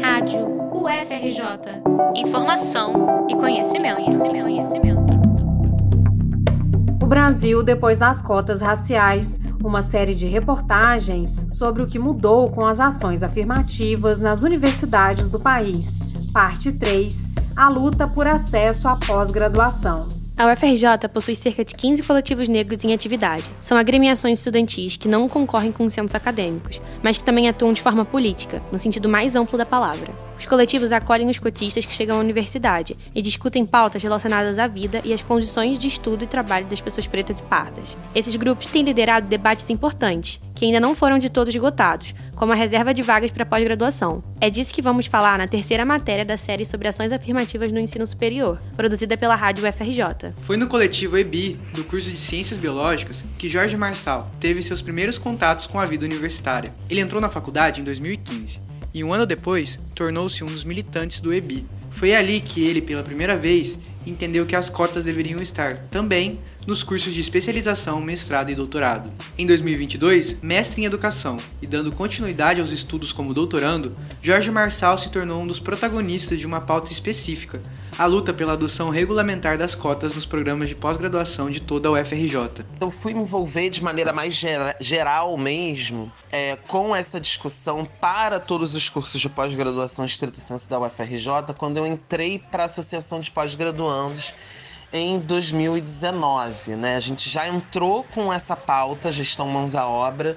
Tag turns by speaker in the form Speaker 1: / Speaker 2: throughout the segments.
Speaker 1: Rádio UFRJ. Informação e conhecimento, conhecimento, conhecimento.
Speaker 2: O Brasil depois das cotas raciais, uma série de reportagens sobre o que mudou com as ações afirmativas nas universidades do país. Parte 3: A luta por acesso à pós-graduação.
Speaker 3: A UFRJ possui cerca de 15 coletivos negros em atividade. São agremiações estudantis que não concorrem com centros acadêmicos, mas que também atuam de forma política, no sentido mais amplo da palavra. Os coletivos acolhem os cotistas que chegam à universidade e discutem pautas relacionadas à vida e às condições de estudo e trabalho das pessoas pretas e pardas. Esses grupos têm liderado debates importantes, que ainda não foram de todos esgotados, como a reserva de vagas para pós-graduação. É disso que vamos falar na terceira matéria da série sobre ações afirmativas no ensino superior, produzida pela Rádio UFRJ.
Speaker 4: Foi no coletivo EBI, do curso de Ciências Biológicas, que Jorge Marçal teve seus primeiros contatos com a vida universitária. Ele entrou na faculdade em 2015 e um ano depois tornou-se um dos militantes do EBI. Foi ali que ele, pela primeira vez, entendeu que as cotas deveriam estar também nos cursos de especialização, mestrado e doutorado. Em 2022, mestre em educação e dando continuidade aos estudos como doutorando, Jorge Marçal se tornou um dos protagonistas de uma pauta específica, a luta pela adoção regulamentar das cotas nos programas de pós-graduação de toda a UFRJ.
Speaker 5: Eu fui me envolver de maneira mais geral mesmo é, com essa discussão para todos os cursos de pós-graduação estrito senso da UFRJ quando eu entrei para a Associação de Pós-Graduandos em 2019, né? A gente já entrou com essa pauta, gestão mãos à obra,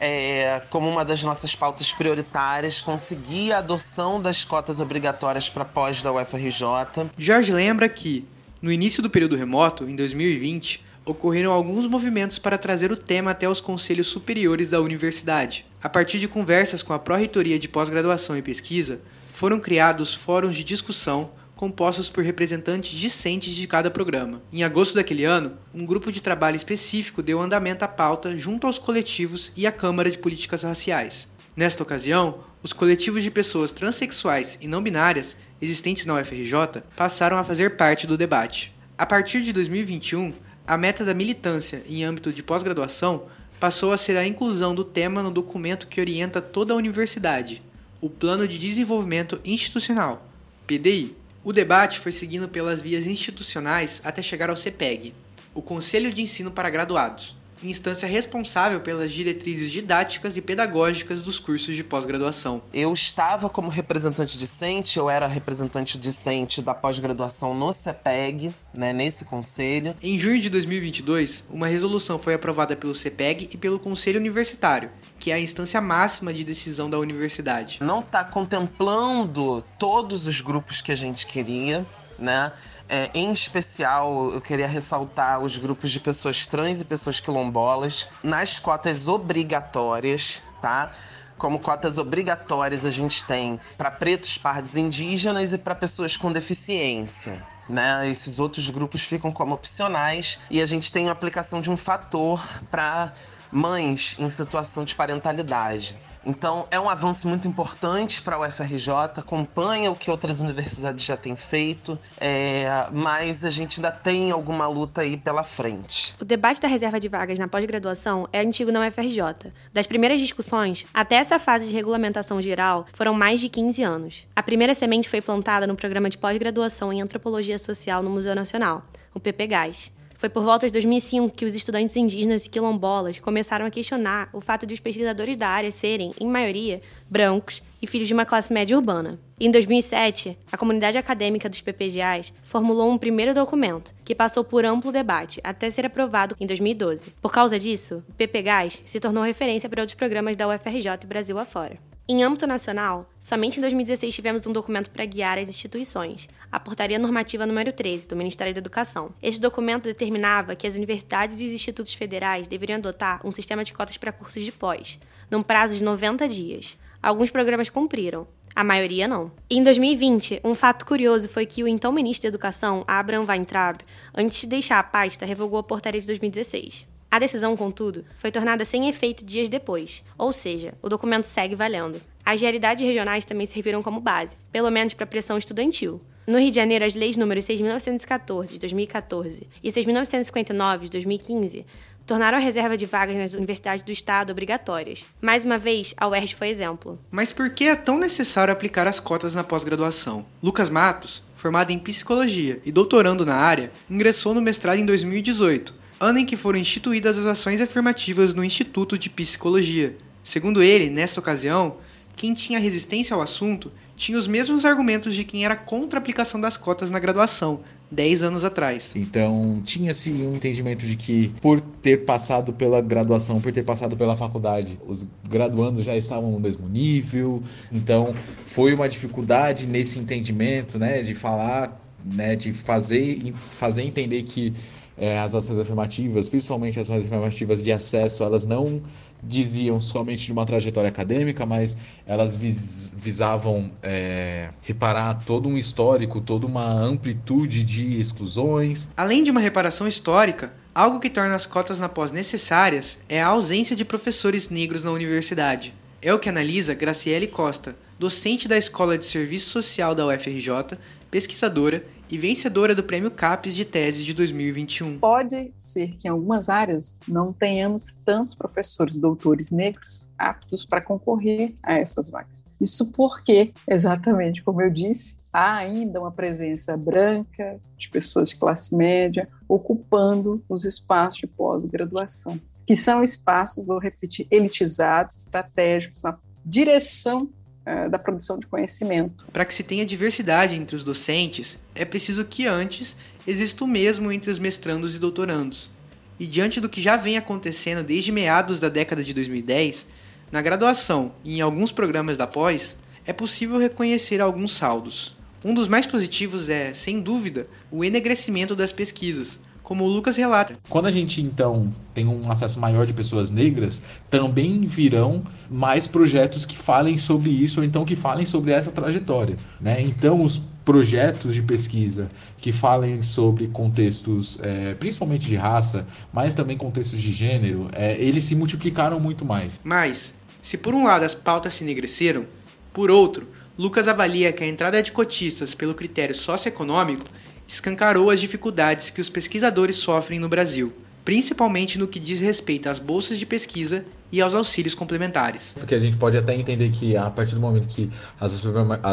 Speaker 5: é, como uma das nossas pautas prioritárias, conseguir a adoção das cotas obrigatórias para pós da UFRJ.
Speaker 4: Jorge lembra que, no início do período remoto, em 2020, ocorreram alguns movimentos para trazer o tema até os conselhos superiores da universidade. A partir de conversas com a Pró-Reitoria de Pós-Graduação e Pesquisa, foram criados fóruns de discussão compostos por representantes discentes de cada programa. Em agosto daquele ano, um grupo de trabalho específico deu andamento à pauta junto aos coletivos e à Câmara de Políticas Raciais. Nesta ocasião, os coletivos de pessoas transexuais e não binárias existentes na UFRJ passaram a fazer parte do debate. A partir de 2021, a meta da militância em âmbito de pós-graduação passou a ser a inclusão do tema no documento que orienta toda a universidade, o Plano de Desenvolvimento Institucional, PDI. O debate foi seguindo pelas vias institucionais até chegar ao CPEG, o Conselho de Ensino para Graduados, instância responsável pelas diretrizes didáticas e pedagógicas dos cursos de pós-graduação.
Speaker 5: Eu estava como representante discente, eu era representante discente da pós-graduação no CEPEG, né, nesse conselho.
Speaker 4: Em junho de 2022, uma resolução foi aprovada pelo CEPEG e pelo Conselho Universitário, que é a instância máxima de decisão da universidade.
Speaker 5: Não está contemplando todos os grupos que a gente queria, né? É, em especial, eu queria ressaltar os grupos de pessoas trans e pessoas quilombolas nas cotas obrigatórias, tá? Como cotas obrigatórias a gente tem para pretos, pardos indígenas e para pessoas com deficiência. Né? Esses outros grupos ficam como opcionais e a gente tem a aplicação de um fator para mães em situação de parentalidade. Então, é um avanço muito importante para a UFRJ, acompanha o que outras universidades já têm feito, é, mas a gente ainda tem alguma luta aí pela frente.
Speaker 3: O debate da reserva de vagas na pós-graduação é antigo na UFRJ. Das primeiras discussões até essa fase de regulamentação geral, foram mais de 15 anos. A primeira semente foi plantada no programa de pós-graduação em Antropologia Social no Museu Nacional, o PPGás. Foi por volta de 2005 que os estudantes indígenas e quilombolas começaram a questionar o fato de os pesquisadores da área serem, em maioria, brancos e filhos de uma classe média urbana. em 2007, a comunidade acadêmica dos PPGAs formulou um primeiro documento, que passou por amplo debate até ser aprovado em 2012. Por causa disso, o PPGAs se tornou referência para outros programas da UFRJ e Brasil afora. Em âmbito nacional, somente em 2016 tivemos um documento para guiar as instituições, a Portaria Normativa número 13 do Ministério da Educação. Este documento determinava que as universidades e os institutos federais deveriam adotar um sistema de cotas para cursos de pós, num prazo de 90 dias. Alguns programas cumpriram, a maioria não. Em 2020, um fato curioso foi que o então ministro da Educação, Abraham Weintraub, antes de deixar a pasta, revogou a portaria de 2016. A decisão, contudo, foi tornada sem efeito dias depois, ou seja, o documento segue valendo. As realidades regionais também serviram como base, pelo menos para a pressão estudantil. No Rio de Janeiro, as leis números 6.914 de 2014 e 6.959 de 2015 tornaram a reserva de vagas nas universidades do estado obrigatórias. Mais uma vez, a UERJ foi exemplo.
Speaker 4: Mas por que é tão necessário aplicar as cotas na pós-graduação? Lucas Matos, formado em psicologia e doutorando na área, ingressou no mestrado em 2018, ano em que foram instituídas as ações afirmativas no Instituto de Psicologia. Segundo ele, nessa ocasião, quem tinha resistência ao assunto tinha os mesmos argumentos de quem era contra a aplicação das cotas na graduação, 10 anos atrás.
Speaker 6: Então, tinha-se um entendimento de que, por ter passado pela graduação, por ter passado pela faculdade, os graduandos já estavam no mesmo nível. Então, foi uma dificuldade nesse entendimento, né, de falar, né, de fazer, fazer entender que é, as ações afirmativas, principalmente as ações afirmativas de acesso, elas não diziam somente de uma trajetória acadêmica, mas elas vis visavam é, reparar todo um histórico, toda uma amplitude de exclusões.
Speaker 4: Além de uma reparação histórica, algo que torna as cotas na pós necessárias é a ausência de professores negros na universidade. É o que analisa Graciele Costa, docente da Escola de Serviço Social da UFRJ, pesquisadora e vencedora do Prêmio CAPES de Tese de 2021.
Speaker 7: Pode ser que em algumas áreas não tenhamos tantos professores doutores negros aptos para concorrer a essas vagas. Isso porque, exatamente como eu disse, há ainda uma presença branca de pessoas de classe média ocupando os espaços de pós-graduação, que são espaços, vou repetir, elitizados, estratégicos na direção é, da produção de conhecimento.
Speaker 4: Para que se tenha diversidade entre os docentes, é preciso que antes exista o mesmo entre os mestrandos e doutorandos. E diante do que já vem acontecendo desde meados da década de 2010, na graduação e em alguns programas da pós, é possível reconhecer alguns saldos. Um dos mais positivos é, sem dúvida, o enegrecimento das pesquisas, como o Lucas relata.
Speaker 6: Quando a gente então tem um acesso maior de pessoas negras, também virão mais projetos que falem sobre isso ou então que falem sobre essa trajetória, né? Então os projetos de pesquisa que falem sobre contextos, é, principalmente de raça, mas também contextos de gênero, é, eles se multiplicaram muito mais.
Speaker 4: Mas, se por um lado as pautas se enegreceram, por outro, Lucas avalia que a entrada de cotistas pelo critério socioeconômico escancarou as dificuldades que os pesquisadores sofrem no Brasil, principalmente no que diz respeito às bolsas de pesquisa e aos auxílios complementares.
Speaker 6: Porque a gente pode até entender que a partir do momento que as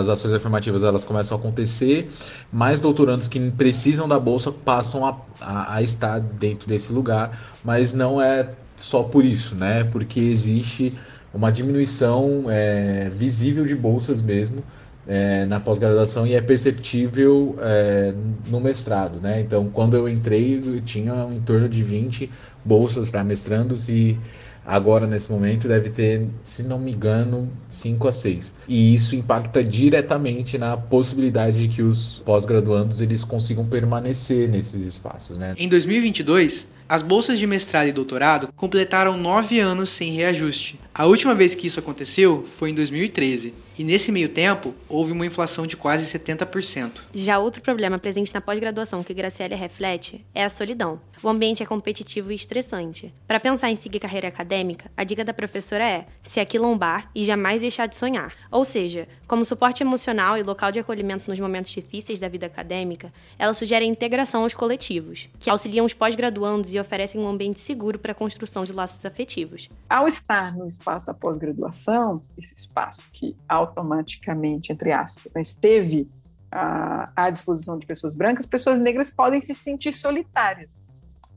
Speaker 6: ações afirmativas elas começam a acontecer, mais doutorandos que precisam da bolsa passam a, a, a estar dentro desse lugar, mas não é só por isso, né? Porque existe uma diminuição é, visível de bolsas mesmo é, na pós-graduação e é perceptível é, no mestrado, né? Então, quando eu entrei, eu tinha em torno de 20 bolsas para mestrandos e agora nesse momento deve ter, se não me engano, 5 a 6. E isso impacta diretamente na possibilidade de que os pós-graduandos eles consigam permanecer nesses espaços, né?
Speaker 4: Em 2022, as bolsas de mestrado e doutorado completaram nove anos sem reajuste. A última vez que isso aconteceu foi em 2013. E nesse meio tempo, houve uma inflação de quase 70%.
Speaker 3: Já outro problema presente na pós-graduação que Graciela reflete é a solidão. O ambiente é competitivo e estressante. Para pensar em seguir carreira acadêmica, a dica da professora é se aquilombar e jamais deixar de sonhar. Ou seja, como suporte emocional e local de acolhimento nos momentos difíceis da vida acadêmica, ela sugere a integração aos coletivos, que auxiliam os pós-graduandos e oferecem um ambiente seguro para a construção de laços afetivos.
Speaker 7: Ao estar no espaço da pós-graduação, esse espaço que automaticamente, entre aspas, né, esteve à, à disposição de pessoas brancas, pessoas negras podem se sentir solitárias,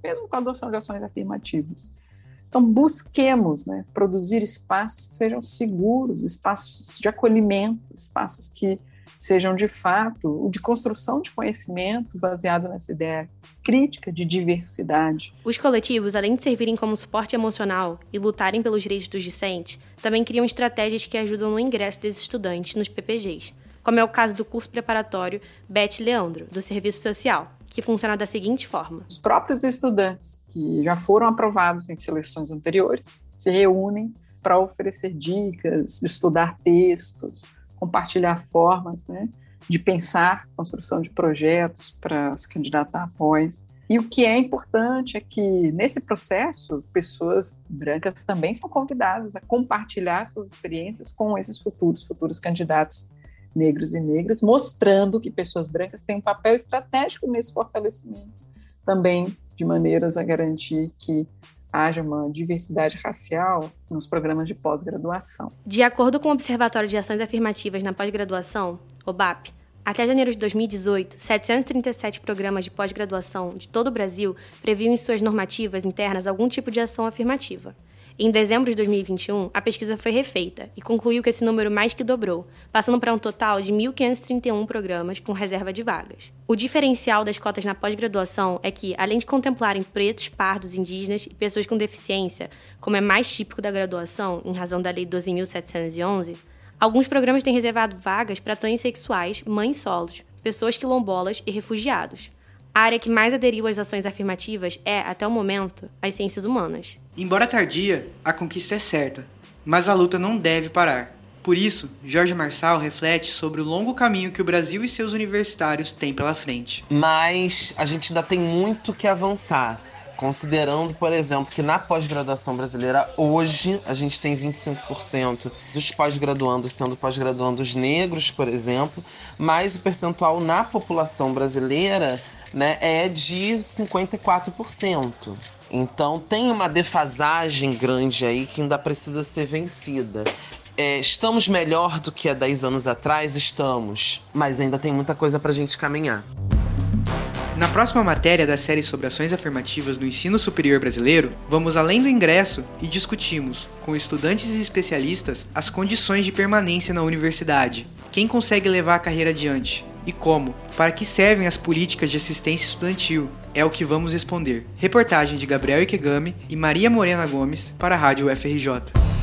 Speaker 7: mesmo com a adoção de ações afirmativas. Então, busquemos né, produzir espaços que sejam seguros, espaços de acolhimento, espaços que sejam de fato de construção de conhecimento baseado nessa ideia crítica de diversidade.
Speaker 3: Os coletivos, além de servirem como suporte emocional e lutarem pelos direitos dos discentes, também criam estratégias que ajudam no ingresso dos estudantes nos PPGs, como é o caso do curso preparatório Beth Leandro, do Serviço Social, que funciona da seguinte forma:
Speaker 7: os próprios estudantes que já foram aprovados em seleções anteriores se reúnem para oferecer dicas, estudar textos, compartilhar formas né, de pensar construção de projetos para se candidatar após. E o que é importante é que, nesse processo, pessoas brancas também são convidadas a compartilhar suas experiências com esses futuros, futuros candidatos negros e negras, mostrando que pessoas brancas têm um papel estratégico nesse fortalecimento, também de maneiras a garantir que haja uma diversidade racial nos programas de pós-graduação.
Speaker 3: De acordo com o Observatório de Ações Afirmativas na Pós-Graduação, OBAP, até janeiro de 2018, 737 programas de pós-graduação de todo o Brasil previam em suas normativas internas algum tipo de ação afirmativa. Em dezembro de 2021, a pesquisa foi refeita e concluiu que esse número mais que dobrou, passando para um total de 1.531 programas com reserva de vagas. O diferencial das cotas na pós-graduação é que, além de contemplarem pretos, pardos, indígenas e pessoas com deficiência, como é mais típico da graduação, em razão da Lei 12.711, alguns programas têm reservado vagas para transexuais, mães solos, pessoas quilombolas e refugiados. A área que mais aderiu às ações afirmativas é, até o momento, as ciências humanas.
Speaker 4: Embora tardia, a conquista é certa, mas a luta não deve parar. Por isso, Jorge Marçal reflete sobre o longo caminho que o Brasil e seus universitários têm pela frente.
Speaker 5: Mas a gente ainda tem muito que avançar. Considerando, por exemplo, que na pós-graduação brasileira, hoje, a gente tem 25% dos pós-graduandos sendo pós-graduandos negros, por exemplo, mas o percentual na população brasileira né, é de 54%. Então tem uma defasagem grande aí que ainda precisa ser vencida. É, estamos melhor do que há 10 anos atrás? Estamos. Mas ainda tem muita coisa para a gente caminhar.
Speaker 4: Na próxima matéria da série sobre ações afirmativas no ensino superior brasileiro, vamos além do ingresso e discutimos, com estudantes e especialistas, as condições de permanência na universidade, quem consegue levar a carreira adiante e como, para que servem as políticas de assistência estudantil, é o que vamos responder. Reportagem de Gabriel Ikegami e Maria Morena Gomes para a Rádio UFRJ.